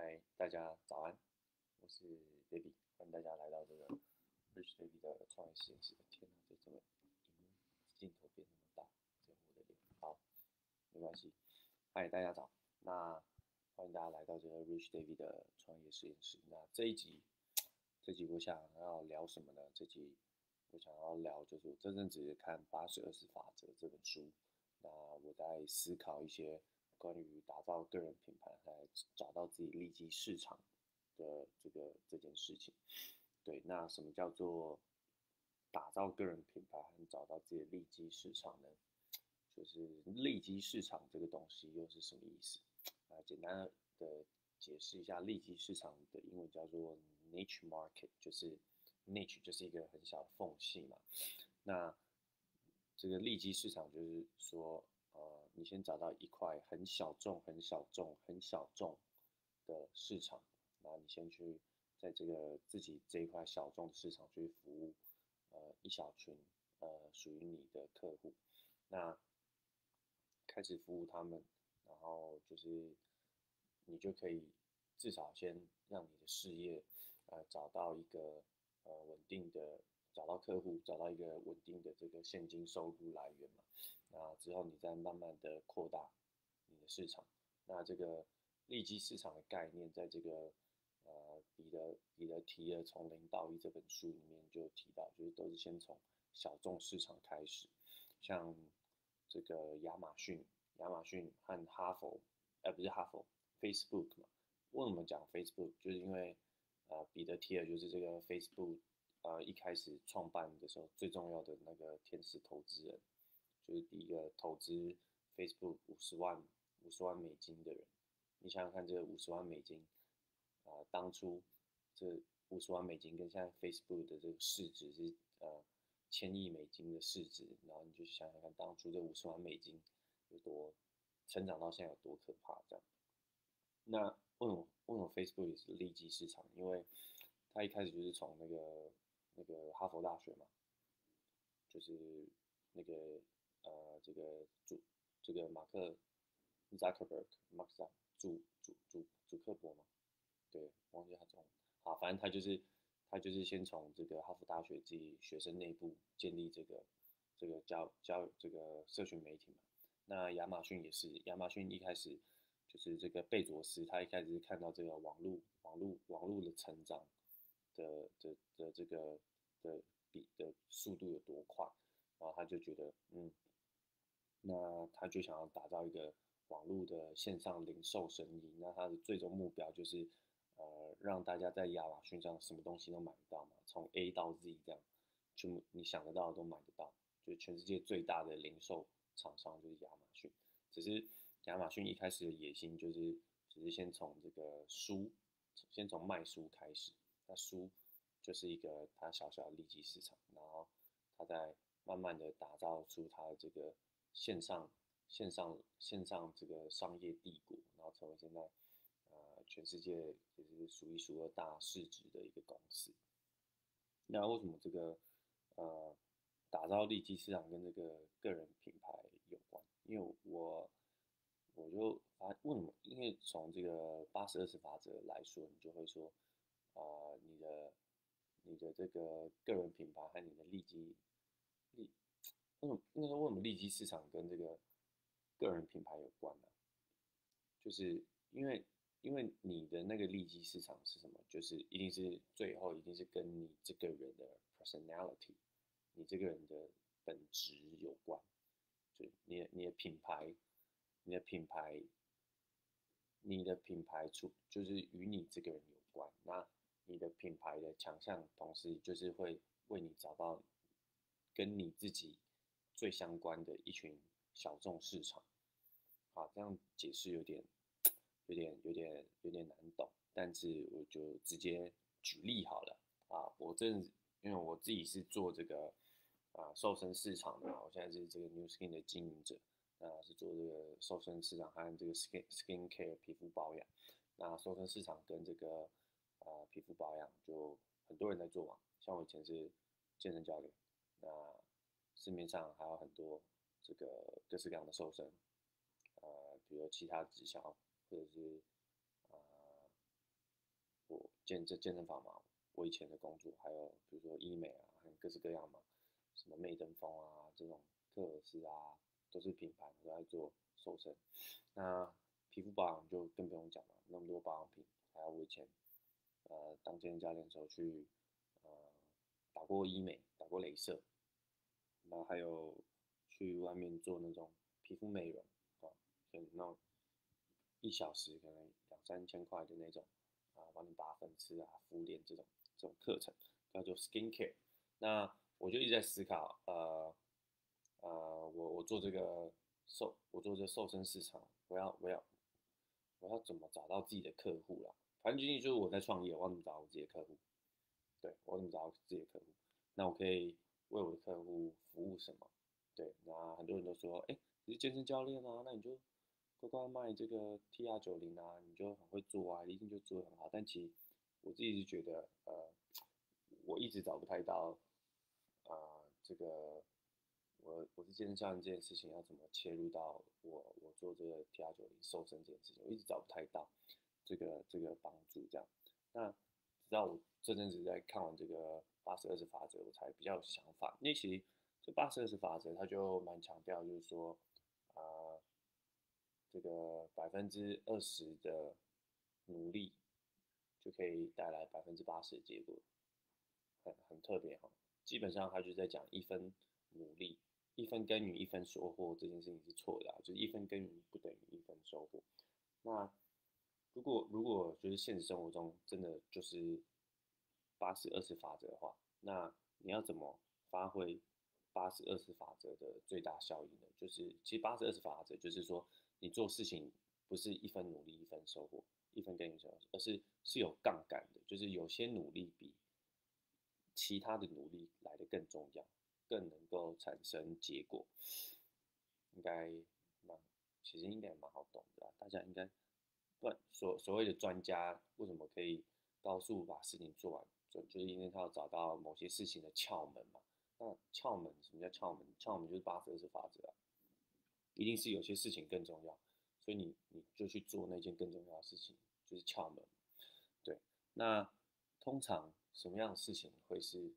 嗨，大家早安，我是 Baby，欢迎大家来到这个 Rich Baby 的创业实验室。天哪，这怎么镜头变那么大？这我的脸。好，没关系。嗨，大家早。那欢迎大家来到这个 Rich Baby 的创业实验室。那这一集，这集我想要聊什么呢？这集我想要聊就是我这阵子看《八十二十法则》这本书，那我在思考一些。关于打造个人品牌，来找到自己利基市场的这个这件事情，对，那什么叫做打造个人品牌和找到自己的利基市场呢？就是利基市场这个东西又是什么意思？啊，简单的解释一下，利基市场的英文叫做 niche market，就是 niche 就是一个很小的缝隙嘛。那这个利基市场就是说。你先找到一块很小众、很小众、很小众的市场，那你先去在这个自己这一块小众市场去服务，呃，一小群呃属于你的客户，那开始服务他们，然后就是你就可以至少先让你的事业呃找到一个呃稳定的。找到客户，找到一个稳定的这个现金收入来源嘛，那之后你再慢慢的扩大你的市场。那这个利基市场的概念，在这个呃彼得彼得提的《从零到一》这本书里面就提到，就是都是先从小众市场开始，像这个亚马逊，亚马逊和哈佛，呃不是哈佛，Facebook 嘛。为什么讲 Facebook？就是因为呃彼得提尔就是这个 Facebook。呃，一开始创办的时候，最重要的那个天使投资人，就是第一个投资 Facebook 五十万五十万美金的人。你想想看，这五十万美金，啊，当初这五十万美金跟现在 Facebook 的这个市值是呃千亿美金的市值，然后你就想想看，当初这五十万美金有多成长到现在有多可怕，这样。那为什么为什么 Facebook 也是利基市场？因为它一开始就是从那个那个哈佛大学嘛，就是那个呃，这个主这个马克 Zuckerberg，马克扎主主主主克伯嘛，对，忘记他中好，反正他就是他就是先从这个哈佛大学自己学生内部建立这个这个教教这个社群媒体嘛。那亚马逊也是，亚马逊一开始就是这个贝佐斯，他一开始是看到这个网络网络网络的成长的的的这个。的比的速度有多快，然后他就觉得，嗯，那他就想要打造一个网络的线上零售生意。那他的最终目标就是，呃，让大家在亚马逊上什么东西都买得到嘛，从 A 到 Z 这样，全部你想得到的都买得到。就全世界最大的零售厂商就是亚马逊。只是亚马逊一开始的野心就是，只是先从这个书，先从卖书开始。那书。就是一个它小小的利基市场，然后它在慢慢的打造出它的这个线上线上线上这个商业帝国，然后成为现在呃全世界就是数一数二大市值的一个公司。那为什么这个呃打造利基市场跟这个个人品牌有关？因为我我就发为什么？因为从这个八十二十法则来说，你就会说啊你的。你的这个个人品牌和你的利基利，为什么应该说为什么利基市场跟这个个人品牌有关呢？就是因为因为你的那个利基市场是什么？就是一定是最后一定是跟你这个人的 personality，你这个人的本质有关。就你的你的品牌，你的品牌，你的品牌出就是与你这个人有关。那你的品牌的强项，同时就是会为你找到跟你自己最相关的一群小众市场。好，这样解释有点、有点、有点、有点难懂，但是我就直接举例好了。啊，我这因为我自己是做这个啊瘦身市场的，我现在是这个 New Skin 的经营者，那是做这个瘦身市场和这个 Skin Skin Care 皮肤保养。那瘦身市场跟这个啊，皮肤保养就很多人在做嘛，像我以前是健身教练，那市面上还有很多这个各式各样的瘦身，呃，比如其他直销或者是呃，我健这健身房嘛，我以前的工作还有比如说医美啊，还有各式各样嘛，什么媚登峰啊这种克尔斯啊，都是品牌都在做瘦身。那皮肤保养就更不用讲了，那么多保养品，还有我以前呃当健身教练的时候去打过医美，打过镭射，然后还有去外面做那种皮肤美容啊，就那种一小时可能两三千块的那种。啊，帮你拔粉刺啊、敷脸这种这种课程叫做 skin care。那我就一直在思考，呃呃，我我做这个瘦，我做这瘦身市场，我要我要我要怎么找到自己的客户啦？反正就是我在创业，我要怎么找到自己的客户？对我怎么找到自己的客户？那我可以为我的客户服务什么？对，那很多人都说，哎，你是健身教练啊，那你就。乖乖卖这个 T R 九零啊，你就很会做啊，一定就做得很好。但其实我自己是觉得，呃，我一直找不太到，啊，这个我我是健身教练这件事情要怎么切入到我我做这个 T R 九零瘦身这件事情，我一直找不太到这个这个帮助这样。那直到我这阵子在看完这个八十二十法则，我才比较有想法。因为其实这八十二十法则它就蛮强调，就是说，啊。这个百分之二十的努力，就可以带来百分之八十的结果，很很特别哈。基本上他就在讲一分努力，一分耕耘一分收获这件事情是错的，就是一分耕耘不等于一分收获。那如果如果就是现实生活中真的就是八十二十法则的话，那你要怎么发挥八十二十法则的最大效益呢？就是其实八十二十法则就是说。你做事情不是一分努力一分收获，一分耕耘收，而是是有杠杆的，就是有些努力比其他的努力来的更重要，更能够产生结果。应该蛮，其实应该蛮好懂的，大家应该不所所谓的专家为什么可以高速把事情做完，就就是因为他要找到某些事情的窍门嘛。那窍门什么叫窍门？窍门就是八十二十法则。一定是有些事情更重要，所以你你就去做那件更重要的事情，就是窍门。对，那通常什么样的事情会是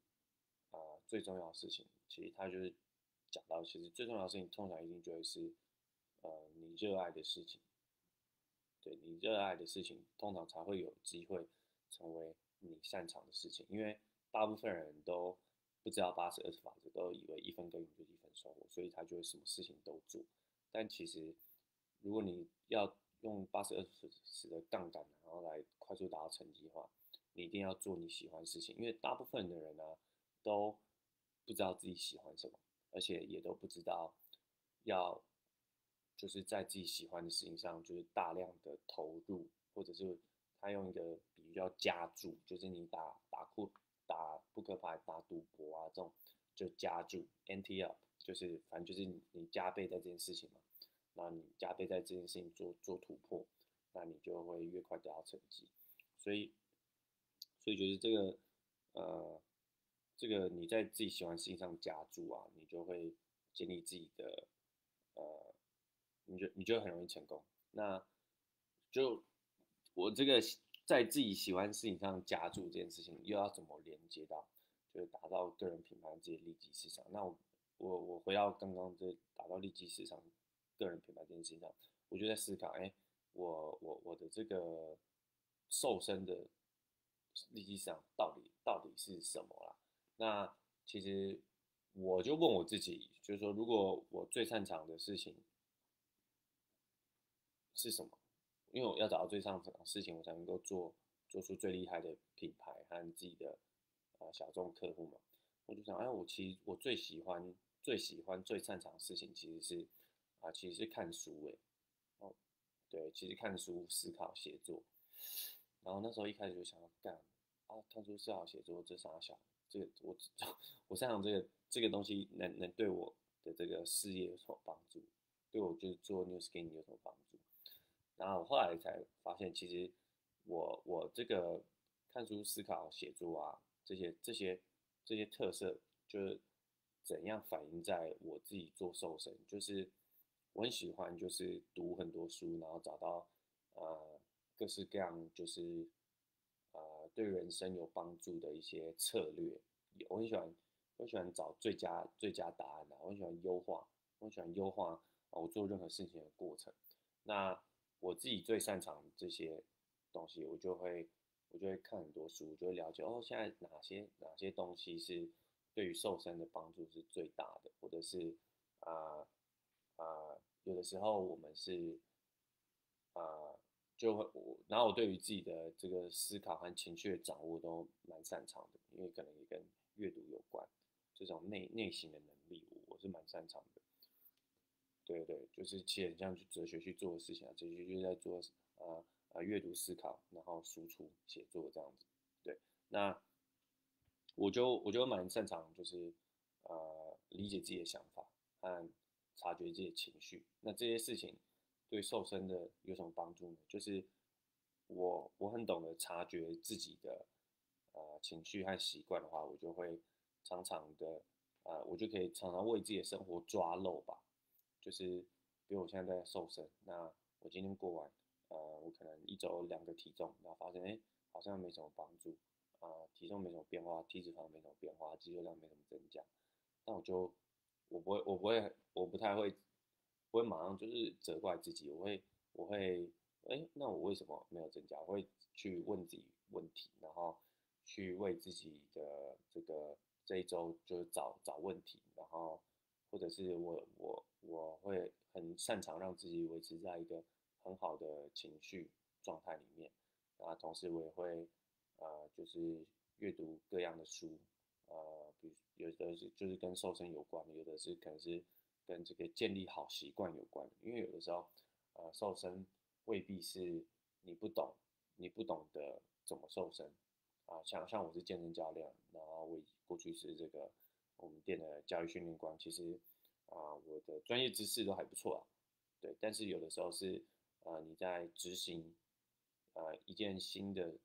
啊最重要的事情？其实他就是讲到，其实最重要的事情通常一定就会是呃你热爱的事情。对你热爱的事情，通常才会有机会成为你擅长的事情。因为大部分人都不知道八十二十法则，都以为一分耕耘就一分收获，所以他就会什么事情都做。但其实，如果你要用八十二十的杠杆，然后来快速达到成绩的话，你一定要做你喜欢的事情。因为大部分的人呢，都不知道自己喜欢什么，而且也都不知道要就是在自己喜欢的事情上，就是大量的投入，或者是他用一个比喻叫加注，就是你打打库打扑克牌、打赌博啊这种，就加注 a n t up，。就是反正就是你加倍在这件事情嘛，那你加倍在这件事情做做突破，那你就会越快得到成绩。所以所以就是这个呃这个你在自己喜欢事情上加注啊，你就会建立自己的呃，你就你就很容易成功。那就我这个在自己喜欢事情上加注这件事情，又要怎么连接到就是达到个人品牌这些利基市场？那我。我我回到刚刚这打造利基市场、个人品牌这件事情上，我就在思考，哎，我我我的这个瘦身的利基市场到底到底是什么啦？那其实我就问我自己，就是说，如果我最擅长的事情是什么？因为我要找到最擅长的事情，我才能够做做出最厉害的品牌和自己的呃小众客户嘛。我就想，哎，我其实我最喜欢。最喜欢、最擅长的事情其实是啊，其实是看书诶。哦，对，其实看书、思考、写作。然后那时候一开始就想要干啊，看书、思考、写作这三小，这个我 我擅长这个这个东西能能对我的这个事业有什么帮助？对我就是做 New Skin 有什么帮助？然后我后来才发现，其实我我这个看书、思考、写作啊，这些这些这些特色就是。怎样反映在我自己做瘦身？就是我很喜欢，就是读很多书，然后找到呃各式各样，就是呃对人生有帮助的一些策略。我很喜欢，我喜欢找最佳最佳答案的，我很喜欢优化，我很喜欢优化我做任何事情的过程。那我自己最擅长这些东西，我就会我就会看很多书，我就会了解哦，现在哪些哪些东西是对于瘦身的帮助是最大的，或者是啊啊，有的时候我们是啊。就会我，然后我对于自己的这个思考和情绪的掌握都蛮擅长的，因为可能也跟阅读有关，这种内内心的能力，我是蛮擅长的。对对，就是其实很像哲学去做的事情啊，哲学就是在做呃呃阅读思考，然后输出写作这样子。对，那我就我就蛮擅长就是呃理解自己的想法和察觉自己的情绪，那这些事情。对瘦身的有什么帮助呢？就是我我很懂得察觉自己的呃情绪和习惯的话，我就会常常的呃，我就可以常常为自己的生活抓漏吧。就是比如我现在在瘦身，那我今天过完呃，我可能一周两个体重，然后发现哎好像没什么帮助啊，体重没什么变化，体脂肪没什么变化，肌肉量没什么增加，那我就我不会我不会我不太会。不会马上就是责怪自己，我会我会哎，那我为什么没有增加？我会去问自己问题，然后去为自己的这个这一周就是找找问题，然后或者是我我我会很擅长让自己维持在一个很好的情绪状态里面，啊，同时我也会呃就是阅读各样的书，呃，比如有的是就是跟瘦身有关的，有的是可能是。跟这个建立好习惯有关，因为有的时候，呃，瘦身未必是你不懂，你不懂得怎么瘦身啊。像像我是健身教练，然后我过去是这个我们店的教育训练官，其实啊，我的专业知识都还不错啊。对，但是有的时候是呃，你在执行呃一件新的，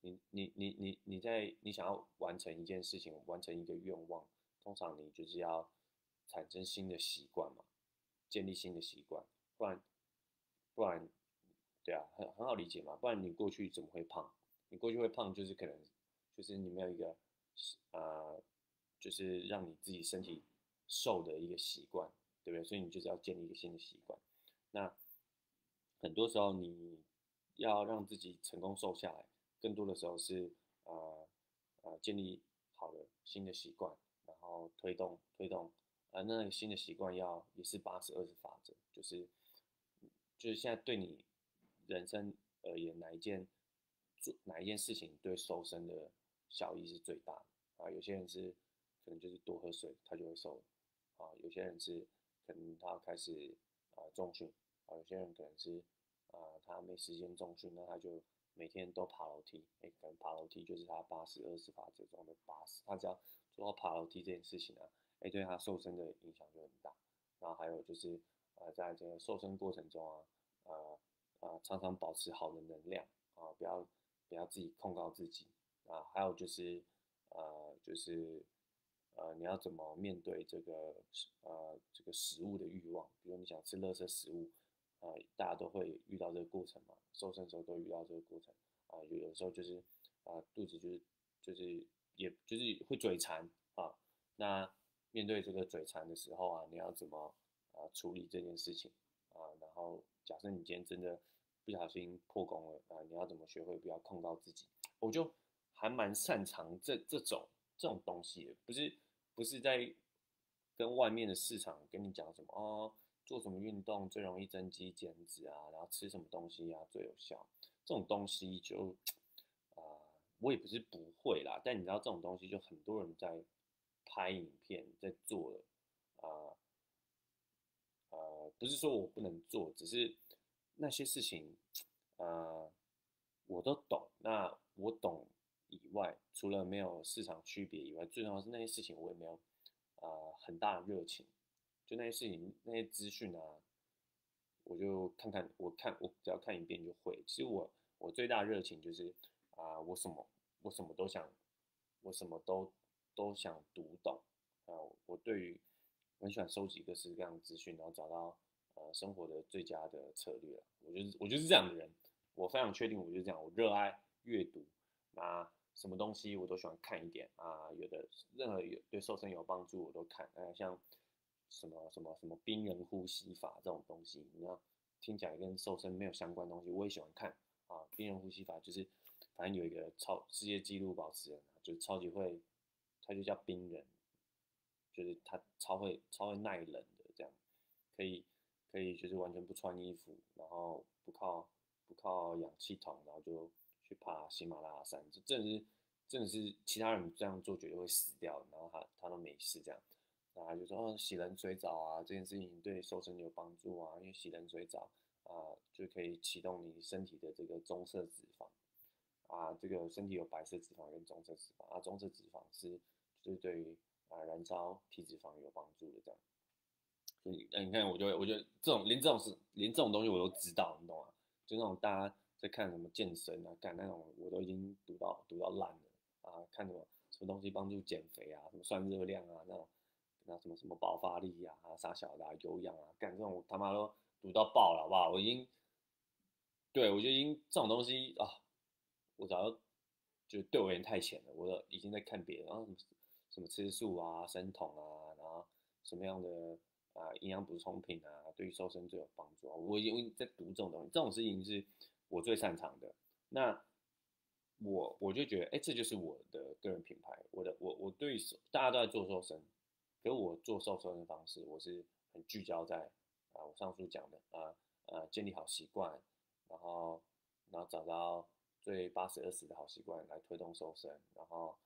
你你你你你在你想要完成一件事情，完成一个愿望，通常你就是要。产生新的习惯嘛，建立新的习惯，不然不然，对啊，很很好理解嘛，不然你过去怎么会胖？你过去会胖就是可能就是你没有一个呃，就是让你自己身体瘦的一个习惯，对不对？所以你就是要建立一个新的习惯。那很多时候你要让自己成功瘦下来，更多的时候是呃呃建立好的新的习惯，然后推动推动。呃，那个新的习惯要也是八十二十法则，就是就是现在对你人生而言，哪一件做哪一件事情对瘦身的效益是最大的啊？有些人是可能就是多喝水，他就会瘦啊；有些人是可能他开始啊重训啊；有些人可能是啊他没时间重训，那他就每天都爬楼梯。哎，可能爬楼梯就是他八十二十法则中的八十，他只要做到爬楼梯这件事情啊。哎，对他瘦身的影响就很大。然后还有就是，呃，在这个瘦身过程中啊，呃呃，常常保持好的能量啊，不要不要自己控告自己啊。还有就是，呃，就是呃，你要怎么面对这个呃这个食物的欲望？比如你想吃垃圾食物，呃，大家都会遇到这个过程嘛。瘦身时候都遇到这个过程啊，有的时候就是啊，肚子就是就是也就是会嘴馋啊，那。面对这个嘴馋的时候啊，你要怎么啊处理这件事情啊？然后假设你今天真的不小心破功了啊，你要怎么学会不要控到自己？我就还蛮擅长这这种这种东西，不是不是在跟外面的市场跟你讲什么哦，做什么运动最容易增肌减脂啊，然后吃什么东西啊最有效？这种东西就啊，我也不是不会啦，但你知道这种东西就很多人在。拍影片在做了，啊，不是说我不能做，只是那些事情，呃，我都懂。那我懂以外，除了没有市场区别以外，最重要是那些事情我也没有，呃，很大的热情。就那些事情，那些资讯啊，我就看看，我看我只要看一遍就会。其实我我最大热情就是啊，我什么我什么都想，我什么都。都想读懂啊！我对于很喜欢收集各式各样的资讯，然后找到呃生活的最佳的策略。我就是我就是这样的人，我非常确定我就是这样。我热爱阅读，那什么东西我都喜欢看一点啊，有的任何有对瘦身有帮助我都看，呃，像什么什么什么冰人呼吸法这种东西，你要听起来跟瘦身没有相关东西，我也喜欢看啊。冰人呼吸法就是反正有一个超世界纪录保持人，就是超级会，他就叫冰人，就是他超会超会耐冷的这样，可以可以就是完全不穿衣服，然后不靠不靠氧气筒，然后就。去爬喜马拉雅山，这真的是，真的是其他人这样做绝对会死掉，然后他他都没事这样，然后就说哦洗冷水澡啊，这件事情对瘦身有帮助啊，因为洗冷水澡啊就可以启动你身体的这个棕色脂肪啊，这个身体有白色脂肪跟棕色脂肪啊，棕色脂肪是就是对于啊燃烧体脂肪有帮助的这样，所以那你看我就我觉得这种连这种事连这种东西我都知道，你懂吗？就那种大家。在看什么健身啊，干那种我都已经读到读到烂了啊！看什么什么东西帮助减肥啊，什么算热量啊，那种那什么什么爆发力啊，啥小的有氧啊，干这种他妈都读到爆了，好不好？我已经对我觉得已经这种东西啊，我早就就对我有点太浅了，我已经在看别人，然后什么吃素啊、生酮啊，然后什么样的啊营养补充品啊，对于瘦身最有帮助啊，我已经在读这种东西，这种事情是。我最擅长的，那我我就觉得，哎，这就是我的个人品牌。我的我我对大家都在做瘦身，可我做瘦身的方式，我是很聚焦在啊，我上述讲的啊呃，建立好习惯，然后然后找到最八十二十的好习惯来推动瘦身，然后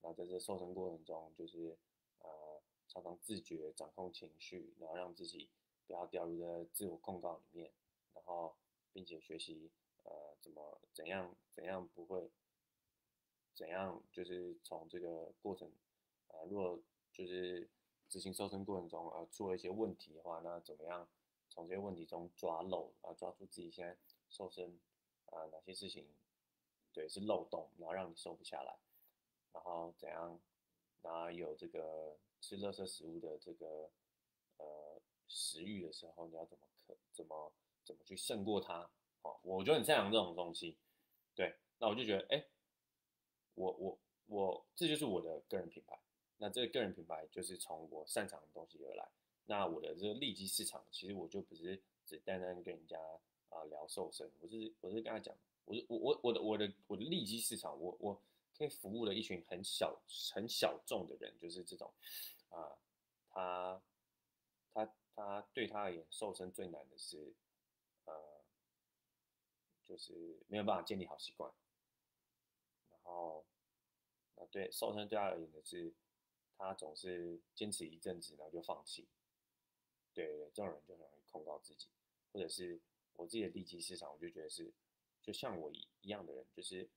然后在这瘦身过程中，就是呃常常自觉掌控情绪，然后让自己不要掉入在自我控告里面，然后并且学习。呃，怎么怎样怎样不会，怎样就是从这个过程，呃，如果就是执行瘦身过程中呃出了一些问题的话，那怎么样从这些问题中抓漏啊，抓住自己现在瘦身啊哪些事情对是漏洞，然后让你瘦不下来，然后怎样，然后有这个吃垃圾食物的这个呃食欲的时候，你要怎么可怎么怎么去胜过它？我就很擅长这种东西，对，那我就觉得，哎，我我我，这就是我的个人品牌。那这个个人品牌就是从我擅长的东西而来。那我的这个利基市场，其实我就不是只单单跟人家啊聊瘦身，我是我是跟他讲，我是我我我的我的我的利基市场，我我可以服务的一群很小很小众的人，就是这种啊，他他他对他而言，瘦身最难的是。就是没有办法建立好习惯，然后，那对瘦身对他而言的是，他总是坚持一阵子，然后就放弃。对对，这种人就很容易控告自己，或者是我自己的利基市场，我就觉得是，就像我一一样的人，就是，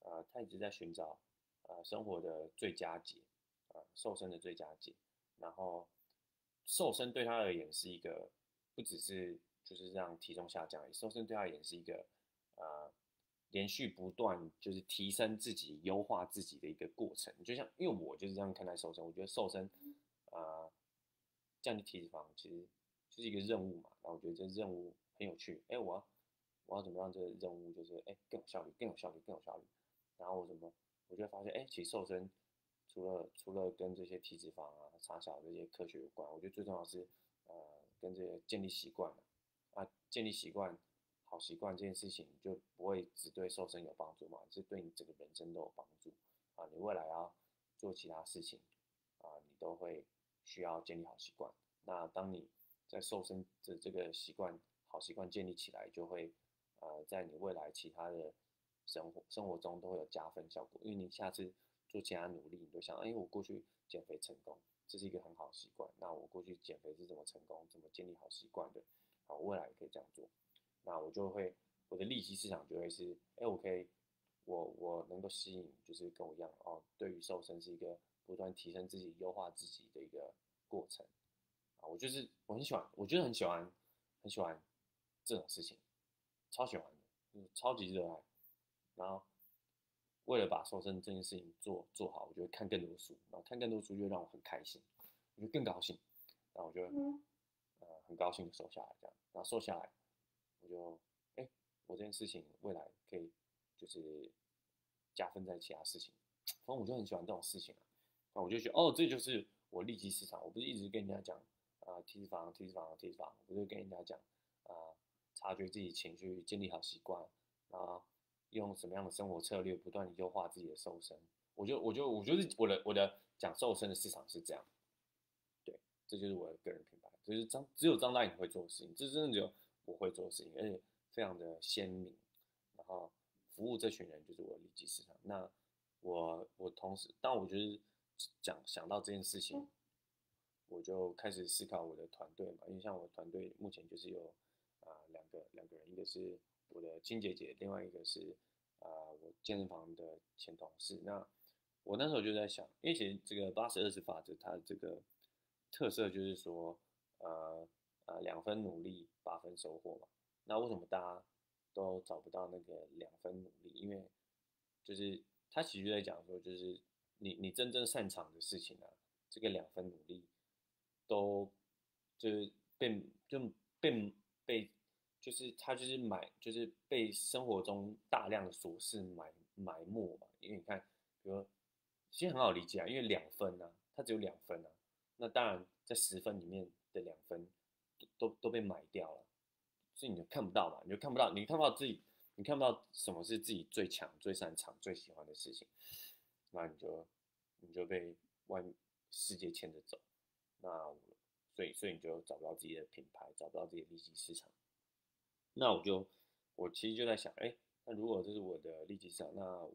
呃，他一直在寻找，呃，生活的最佳解，呃，瘦身的最佳解。然后，瘦身对他而言是一个，不只是就是让体重下降，瘦身对他而言是一个。呃，连续不断就是提升自己、优化自己的一个过程。就像，因为我就是这样看待瘦身，我觉得瘦身，呃，降低体脂肪其实就是一个任务嘛。然后我觉得这任务很有趣。哎，我要我要怎么让这个任务就是哎更有效率、更有效率、更有效率？然后我怎么，我就发现，哎，其实瘦身除了除了跟这些体脂肪啊、差小这些科学有关，我觉得最重要是呃跟这些建立习惯啊，建立习惯。好习惯这件事情就不会只对瘦身有帮助嘛，是对你整个人生都有帮助啊！你未来要做其他事情啊，你都会需要建立好习惯。那当你在瘦身的这个习惯好习惯建立起来，就会呃在你未来其他的生活生活中都会有加分效果。因为你下次做其他努力，你就想，哎，我过去减肥成功，这是一个很好的习惯。那我过去减肥是怎么成功，怎么建立好习惯的？好，未来也可以这样做。那我就会，我的利息市场就会是，哎，我可以，我我能够吸引，就是跟我一样哦，对于瘦身是一个不断提升自己、优化自己的一个过程，啊，我就是我很喜欢，我觉得很喜欢，很喜欢这种事情，超喜欢的，嗯，超级热爱，然后为了把瘦身这件事情做做好，我就会看更多书，然后看更多书就让我很开心，我就更高兴，然后我就呃很高兴的瘦下来，这样，然后瘦下来。我就，哎，我这件事情未来可以，就是加分在其他事情。反正我就很喜欢这种事情啊，那我就觉得哦，这就是我利基市场。我不是一直跟人家讲啊，提脂肪，提脂肪，提脂肪，我就跟人家讲啊，察觉自己情绪，建立好习惯，啊，用什么样的生活策略，不断优化自己的瘦身。我就我就我觉得我的我的讲瘦身的市场是这样，对，这就是我的个人品牌，就是张只有张大颖会做的事情，这真的只有我会做的事情，而且非常的鲜明，然后服务这群人就是我的利基市场。那我我同时，当我就是讲想到这件事情，我就开始思考我的团队嘛，因为像我团队目前就是有啊两个两个人，一个是我的亲姐姐，另外一个是啊我健身房的前同事。那我那时候就在想，因为其实这个八十二十法则，它这个特色就是说，呃呃两分努力八分收获嘛。那为什么大家都找不到那个两分努力？因为就是他其实在讲说，就是你你真正擅长的事情啊，这个两分努力都就是被就被被就是他就是埋就是被生活中大量的琐事埋埋没嘛。因为你看，比如其实很好理解啊，因为两分啊，它只有两分啊，那当然在十分里面的两分都都被埋掉了，所以你就看不到嘛，你就看不到，你看不到自己。你看不到什么是自己最强、最擅长、最喜欢的事情，那你就你就被外世界牵着走，那所以所以你就找不到自己的品牌，找不到自己的利基市场。那我就我其实就在想，哎，那如果这是我的利基市场，那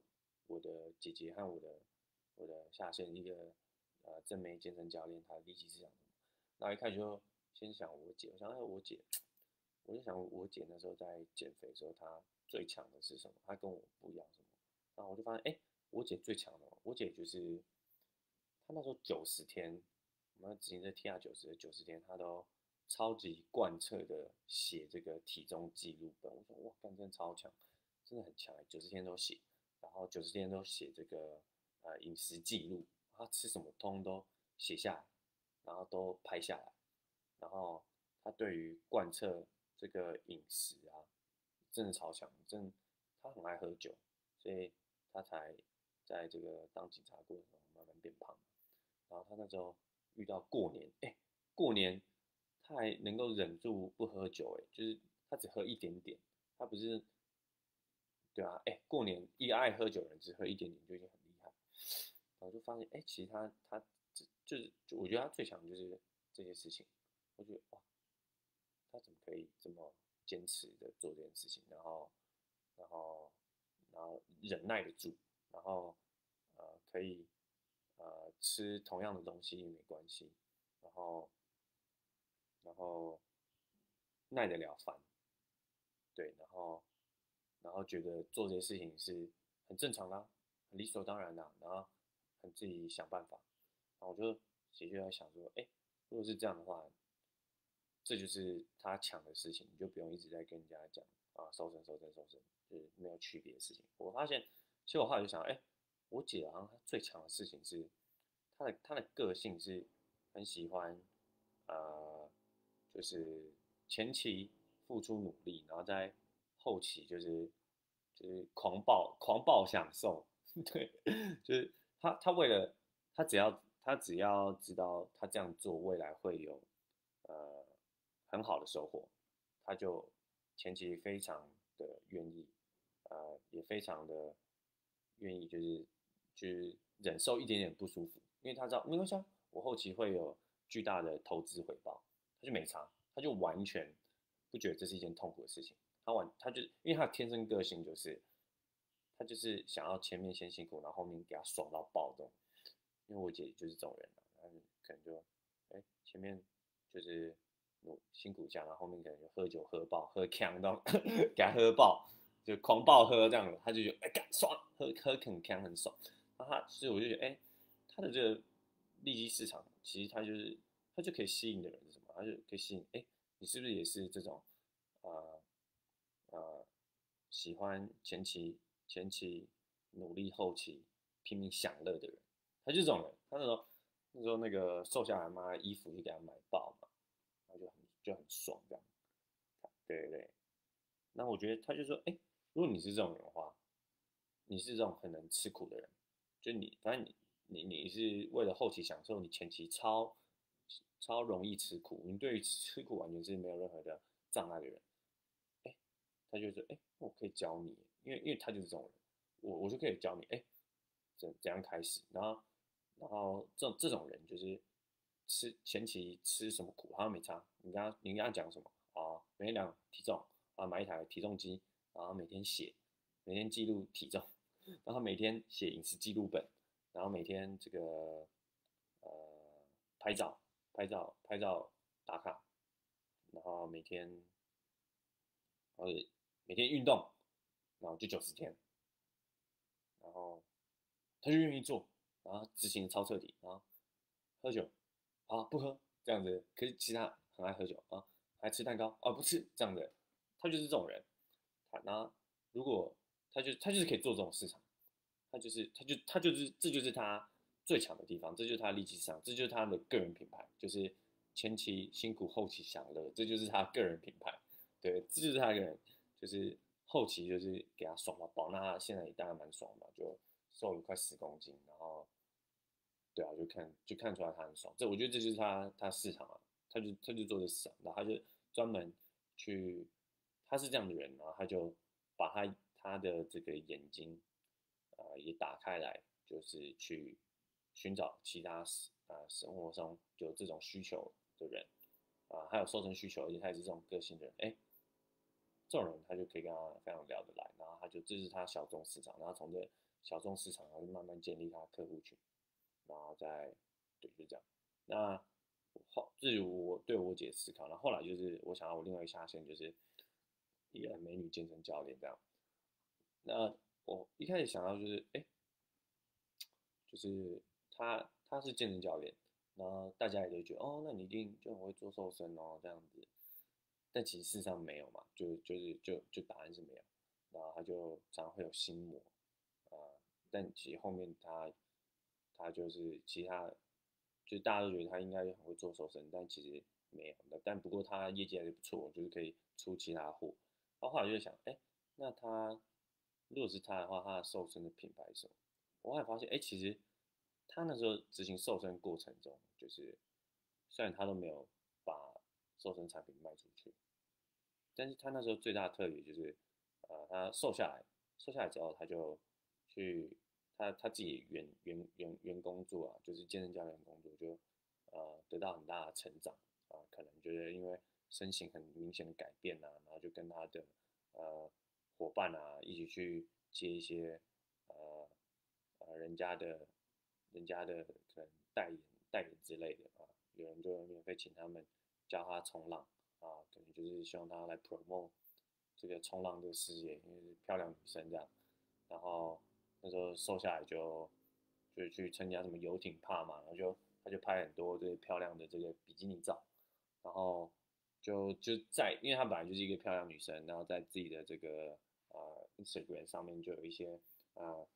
我的姐姐和我的我的下线一个呃正美健身教练，他的利基市场，那一开始就先想我姐，我想哎我姐，我就想我姐那时候在减肥的时候，她。最强的是什么？她跟我不一样什么？然后我就发现，哎，我姐最强的，我姐就是她那时候九十天，我们之前在 T R 九十的九十天，她都超级贯彻的写这个体重记录本。我说哇，干真的超强，真的很强，九十天都写，然后九十天都写这个呃饮食记录，她吃什么通都写下来，然后都拍下来，然后他对于贯彻这个饮食啊。真的超强，真他很爱喝酒，所以他才在这个当警察过程中慢慢变胖。然后他那时候遇到过年，哎，过年他还能够忍住不喝酒，哎，就是他只喝一点点，他不是，对啊，哎，过年一个爱喝酒的人只喝一点点就已经很厉害。然后就发现，哎，其实他他这就是，我觉得他最强就是这些事情。我觉得哇，他怎么可以这么？坚持的做这件事情，然后，然后，然后忍耐得住，然后，呃，可以，呃，吃同样的东西也没关系，然后，然后耐得了烦，对，然后，然后觉得做这些事情是很正常啦，很理所当然的，然后很自己想办法，然后我就其实就在想说，哎，如果是这样的话。这就是他强的事情，你就不用一直在跟人家讲啊，瘦身、瘦身、瘦身，就是没有区别的事情。我发现，其实我后来就想，哎，我姐好像她最强的事情是，她的她的个性是很喜欢，呃，就是前期付出努力，然后在后期就是就是狂暴狂暴享受，对，就是他他为了他只要他只要知道他这样做未来会有，呃。很好的收获，他就前期非常的愿意，呃，也非常的愿意，就是就是忍受一点点不舒服，因为他知道没关系，我后期会有巨大的投资回报，他就没差，他就完全不觉得这是一件痛苦的事情，他完他就因为他天生个性就是，他就是想要前面先辛苦，然后后面给他爽到爆这种，因为我姐就是这种人嘛，他可能就哎前面就是。辛苦一下，然后后面可能就喝酒喝爆，喝强到给他喝爆，就狂暴喝这样子，他就觉得哎，干爽，喝喝很强很爽。然后他，所以我就觉得，哎，他的这个利基市场，其实他就是，他就可以吸引的人是什么？他就可以吸引，哎，你是不是也是这种，呃呃，喜欢前期前期努力，后期拼命享乐的人？他就这种人。他那时候那时候那个瘦下来嘛，衣服就给他买爆。就很爽这样，对对对。那我觉得他就说，哎，如果你是这种人的话，你是这种很能吃苦的人，就你反正你你你是为了后期享受，你前期超超容易吃苦，你对于吃苦完全是没有任何的障碍的人，哎，他就说，哎，我可以教你，因为因为他就是这种人，我我就可以教你，哎，怎怎样开始，然后然后这种这种人就是吃前期吃什么苦，好像没差，你跟他你跟他讲什么啊，每天量体重啊，买一台体重机，然后每天写，每天记录体重，然后每天写饮食记录本，然后每天这个呃拍照。拍照拍照打卡，然后每天，呃每天运动，然后就九十天，然后他就愿意做，然后执行超彻底，然后喝酒，啊不喝这样子，可是其他很爱喝酒啊，还吃蛋糕啊不吃这样子，他就是这种人，他那如果他就他就是可以做这种市场，他就是他就他就是这就是他。最强的地方，这就是他利基市场，这就是他的个人品牌，就是前期辛苦，后期享乐，这就是他个人品牌。对，这就是他个人，就是后期就是给他爽到爆。那他现在也当然蛮爽的，就瘦了快十公斤，然后，对啊，就看就看出来他很爽。这我觉得这就是他他市场啊，他就他就做的市场，然后他就专门去，他是这样的人，然后他就把他他的这个眼睛啊也打开来，就是去。寻找其他啊生活中有这种需求的人啊，还有瘦身需求，而且他也是这种个性的人，哎，这种人他就可以跟他非常聊得来，然后他就这是他小众市场，然后从这小众市场，然后就慢慢建立他客户群，然后再对就这样。那后至于我对我姐思考，那后来就是我想要我另外一下线就是一个美女健身教练这样。那我一开始想到就是哎，就是。他他是健身教练，然后大家也都觉得哦，那你一定就很会做瘦身哦这样子，但其实事实上没有嘛，就就是就就答案是没有，然后他就常常会有心魔，啊，但其实后面他他就是其他，就大家都觉得他应该很会做瘦身，但其实没有的，但不过他业绩还是不错，就是可以出其他货，然后后来就想，哎，那他如果是他的话，他的瘦身的品牌是什么？我后来发现，哎，其实。他那时候执行瘦身过程中，就是虽然他都没有把瘦身产品卖出去，但是他那时候最大的特点就是，呃，他瘦下来，瘦下来之后他就去他他自己原原原原工作啊，就是健身教练工作，就呃得到很大的成长啊，可能就是因为身形很明显的改变啊，然后就跟他的呃伙伴啊一起去接一些呃呃人家的。人家的可能代言、代言之类的啊，有人就免费请他们教他冲浪啊，可能就是希望他来 promote 这个冲浪这个事业，因为是漂亮女生这样。然后那时候瘦下来就就去参加什么游艇趴嘛，然后就他就拍很多这些漂亮的这个比基尼照，然后就就在，因为她本来就是一个漂亮女生，然后在自己的这个呃 Instagram 上面就有一些呃。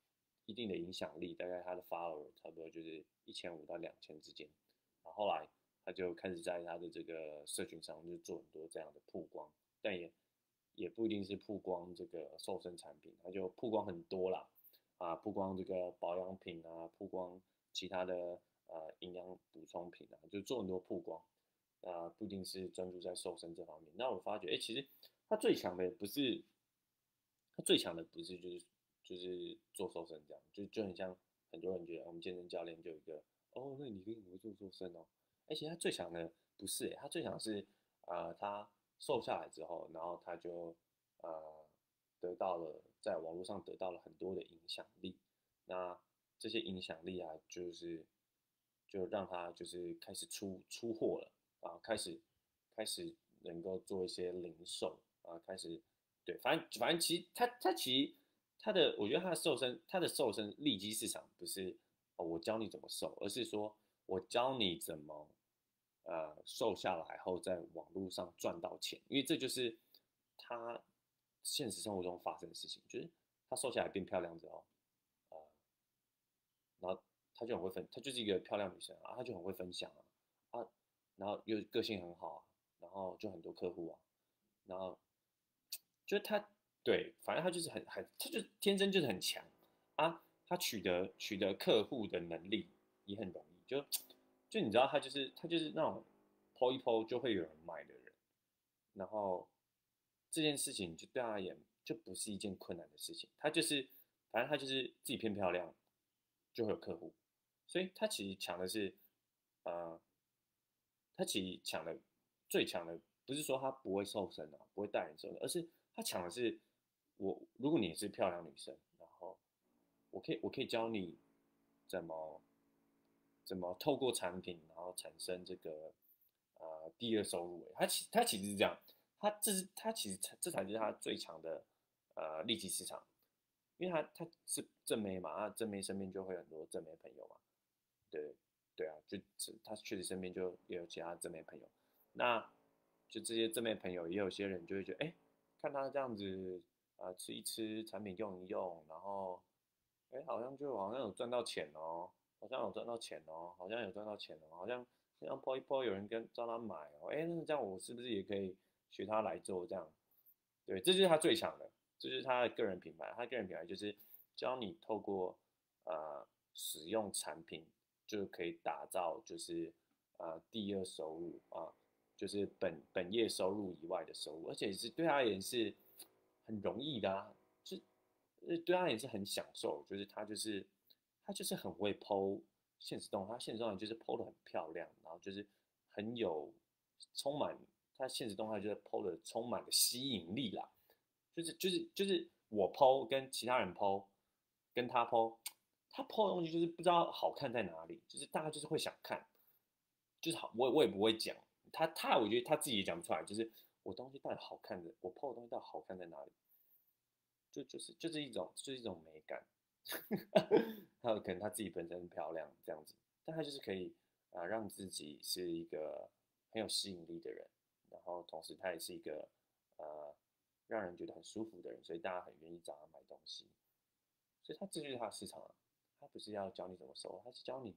一定的影响力，大概她的 follower 差不多就是一千五到两千之间。然后后来他就开始在他的这个社群上就做很多这样的曝光，但也也不一定是曝光这个瘦身产品，他就曝光很多啦，啊，曝光这个保养品啊，曝光其他的呃营养补充品啊，就做很多曝光，啊，不一定是专注在瘦身这方面。那我发觉，哎，其实他最强的不是他最强的不是就是。就是做瘦身这样，就就很像很多人觉得我们健身教练就一个哦，那你可以会做瘦身哦。而且他最强的不是，他最强是呃，他瘦下来之后，然后他就呃得到了在网络上得到了很多的影响力。那这些影响力啊，就是就让他就是开始出出货了啊，开始开始能够做一些零售啊，开始对，反正反正其实他他其实。他的，我觉得他的瘦身，他的瘦身利基市场不是，我教你怎么瘦，而是说我教你怎么，呃，瘦下来后在网络上赚到钱，因为这就是他现实生活中发生的事情，就是她瘦下来变漂亮之后，呃，然后她就很会分，她就是一个漂亮女生啊，她就很会分享啊，啊，然后又个性很好啊，然后就很多客户啊，然后就是她。对，反正她就是很很，她就天生就是很强，啊，她取得取得客户的能力也很容易，就就你知道她就是她就是那种抛一抛就会有人买的人，然后这件事情就对他而言就不是一件困难的事情，他就是反正他就是自己偏漂亮就会有客户，所以他其实抢的是呃他其实抢的最强的不是说他不会瘦身啊，不会带人瘦身，而是他抢的是我如果你是漂亮女生。然后我可以，我可以教你怎么怎么透过产品，然后产生这个呃第二收入。他其他其实是这样，他这是他其实这才是他最强的呃利基市场，因为他他是正妹嘛，那正妹身边就会很多正妹朋友嘛，对对啊，就他确实身边就也有其他正妹朋友，那就这些正妹朋友也有些人就会觉得，哎，看他这样子啊，吃一吃产品用一用，然后。哎，好像就好像有赚到钱哦，好像有赚到钱哦，好像有赚到钱哦，好像这样泼一泼，有人跟找他买哦，哎，那这样我是不是也可以学他来做这样？对，这就是他最强的，这就是他的个人品牌。他个人品牌就是教你透过呃使用产品就可以打造就是呃第二收入啊，就是本本业收入以外的收入，而且是对他而言是很容易的啊。呃，对他也是很享受，就是他就是他就是很会剖现实动，他现实动就是剖的很漂亮，然后就是很有充满他现实动态就是剖的充满了吸引力啦，就是就是就是我剖跟其他人剖跟他剖，他剖的东西就是不知道好看在哪里，就是大家就是会想看，就是好我我也不会讲他他我觉得他自己也讲不出来，就是我东西到底好看的，我剖的东西到底好看在哪里。就就是就是一种就是一种美感，还有可能他自己本身很漂亮这样子，但他就是可以啊让自己是一个很有吸引力的人，然后同时他也是一个呃让人觉得很舒服的人，所以大家很愿意找他买东西，所以他这就是他的市场啊，他不是要教你怎么收，他是教你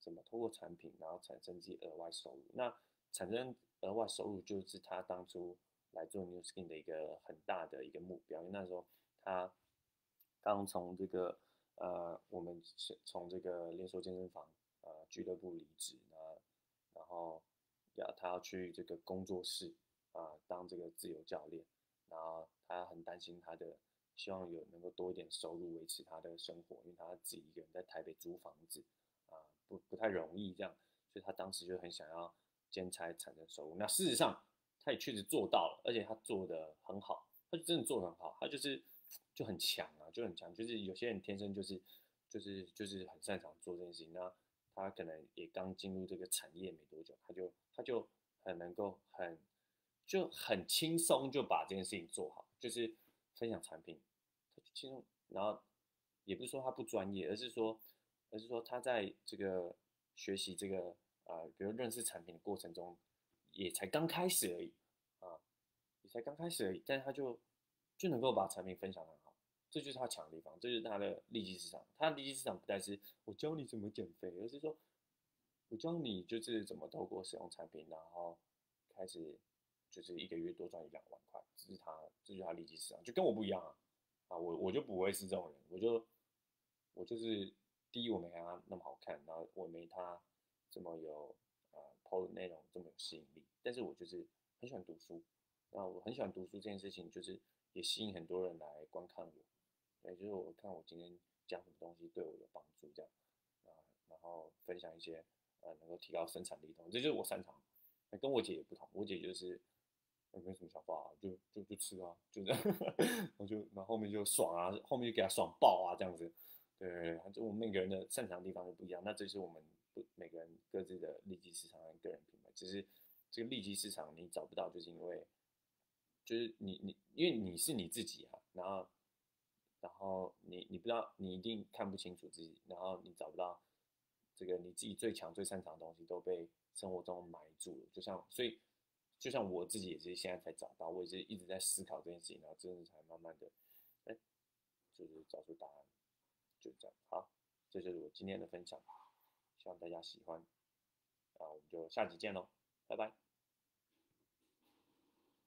怎么通过产品然后产生自己额外收入，那产生额外收入就是他当初来做 New Skin 的一个很大的一个目标，因为那时候。他刚从这个呃，我们从这个连锁健身房呃俱乐部离职，那然后要他要去这个工作室啊当这个自由教练，然后他很担心他的，希望有能够多一点收入维持他的生活，因为他自己一个人在台北租房子啊不不太容易这样，所以他当时就很想要兼差产生收入。那事实上他也确实做到了，而且他做的很好，他就真的做的很好，他就是。就很强啊，就很强，就是有些人天生就是，就是就是很擅长做这件事情。那他可能也刚进入这个产业没多久，他就他就很能够很就很轻松就把这件事情做好，就是分享产品，他就轻松。然后也不是说他不专业，而是说而是说他在这个学习这个啊，比如认识产品的过程中，也才刚开始而已啊，也才刚开始而已，但是他就就能够把产品分享的。这就是他强的地方，这就是他的利基市场。他的利基市场不但是我教你怎么减肥，而是说我教你就是怎么透过使用产品，然后开始就是一个月多赚一两万块。这是他，这就是他利基市场，就跟我不一样啊！啊，我我就不会是这种人，我就我就是第一，我没他那么好看，然后我没他这么有啊抛的内容这么有吸引力，但是我就是很喜欢读书，那我很喜欢读书这件事情，就是也吸引很多人来观看我。也就是我看我今天讲什么东西对我有帮助，这样啊，然后分享一些呃能够提高生产力的东西，这就是我擅长。那跟我姐也不同，我姐就是没什么想法，就就就吃啊，就这样，我就那后面就爽啊，后面就给她爽爆啊，这样子。对，就我们每个人的擅长地方就不一样。那这是我们不每个人各自的利基市场跟个人品牌。只是这个利基市场你找不到，就是因为就是你你因为你是你自己啊，然后。然后你你不知道，你一定看不清楚自己，然后你找不到这个你自己最强最擅长的东西都被生活中埋住了。就像所以，就像我自己也是现在才找到，我也是一直在思考这件事情，然后真的才慢慢的，哎，就是找出答案，就这样。好，这就是我今天的分享，希望大家喜欢，啊，我们就下集见喽，拜拜。